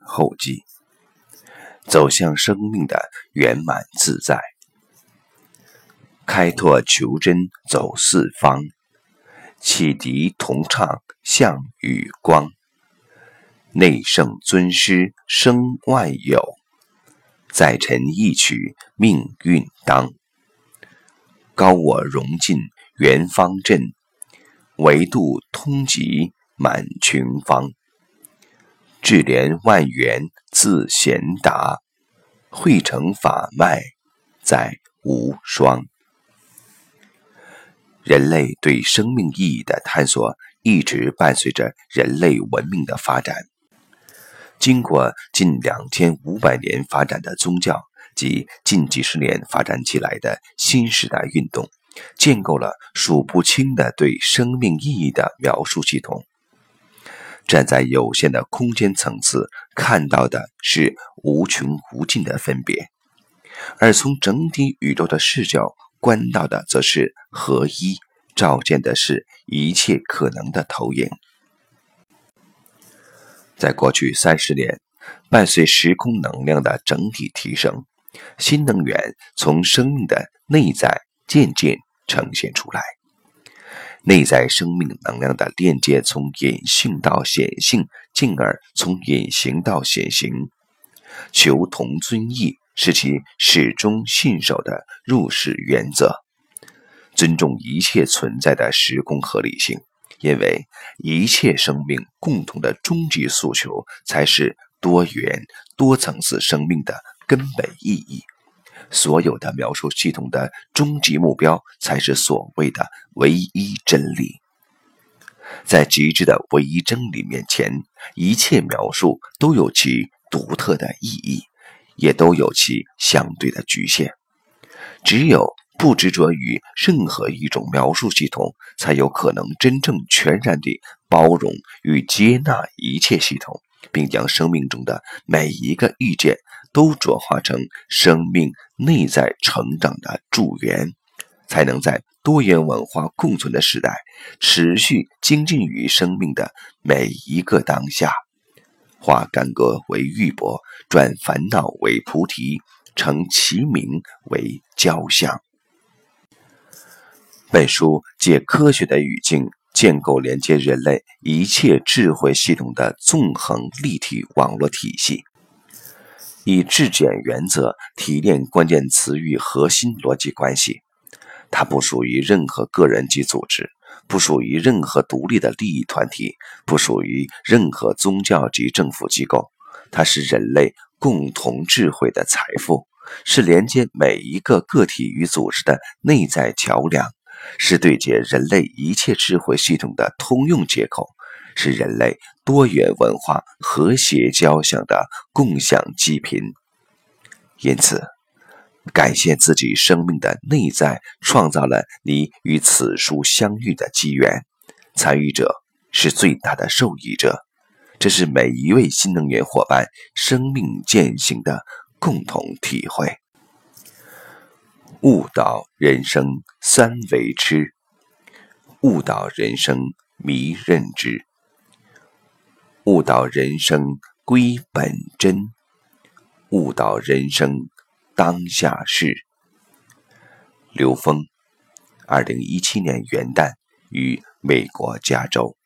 后记，走向生命的圆满自在，开拓求真走四方，启迪同唱向与光，内圣尊师生万有，在臣一曲命运当，高我融尽圆方阵，维度通极满群芳。智联万缘自贤达，汇成法脉在无双。人类对生命意义的探索，一直伴随着人类文明的发展。经过近两千五百年发展的宗教及近几十年发展起来的新时代运动，建构了数不清的对生命意义的描述系统。站在有限的空间层次看到的是无穷无尽的分别，而从整体宇宙的视角观到的则是合一，照见的是一切可能的投影。在过去三十年，伴随时空能量的整体提升，新能源从生命的内在渐渐呈现出来。内在生命能量的链接从隐性到显性，进而从隐形到显形。求同尊异是其始终信守的入世原则。尊重一切存在的时空合理性，因为一切生命共同的终极诉求才是多元多层次生命的根本意义。所有的描述系统的终极目标，才是所谓的唯一真理。在极致的唯一真理面前，一切描述都有其独特的意义，也都有其相对的局限。只有不执着于任何一种描述系统，才有可能真正全然地包容与接纳一切系统，并将生命中的每一个意见。都转化成生命内在成长的助缘，才能在多元文化共存的时代，持续精进于生命的每一个当下，化干戈为玉帛，转烦恼为菩提，成其名为交相。本书借科学的语境，建构连接人类一切智慧系统的纵横立体网络体系。以质检原则提炼关键词与核心逻辑关系，它不属于任何个人及组织，不属于任何独立的利益团体，不属于任何宗教及政府机构。它是人类共同智慧的财富，是连接每一个个体与组织的内在桥梁，是对接人类一切智慧系统的通用接口。是人类多元文化和谐交响的共享基频，因此，感谢自己生命的内在创造了你与此书相遇的机缘。参与者是最大的受益者，这是每一位新能源伙伴生命践行的共同体会。悟道人生三为痴，悟道人生迷认知。悟到人生归本真，悟到人生当下事。刘峰，二零一七年元旦于美国加州。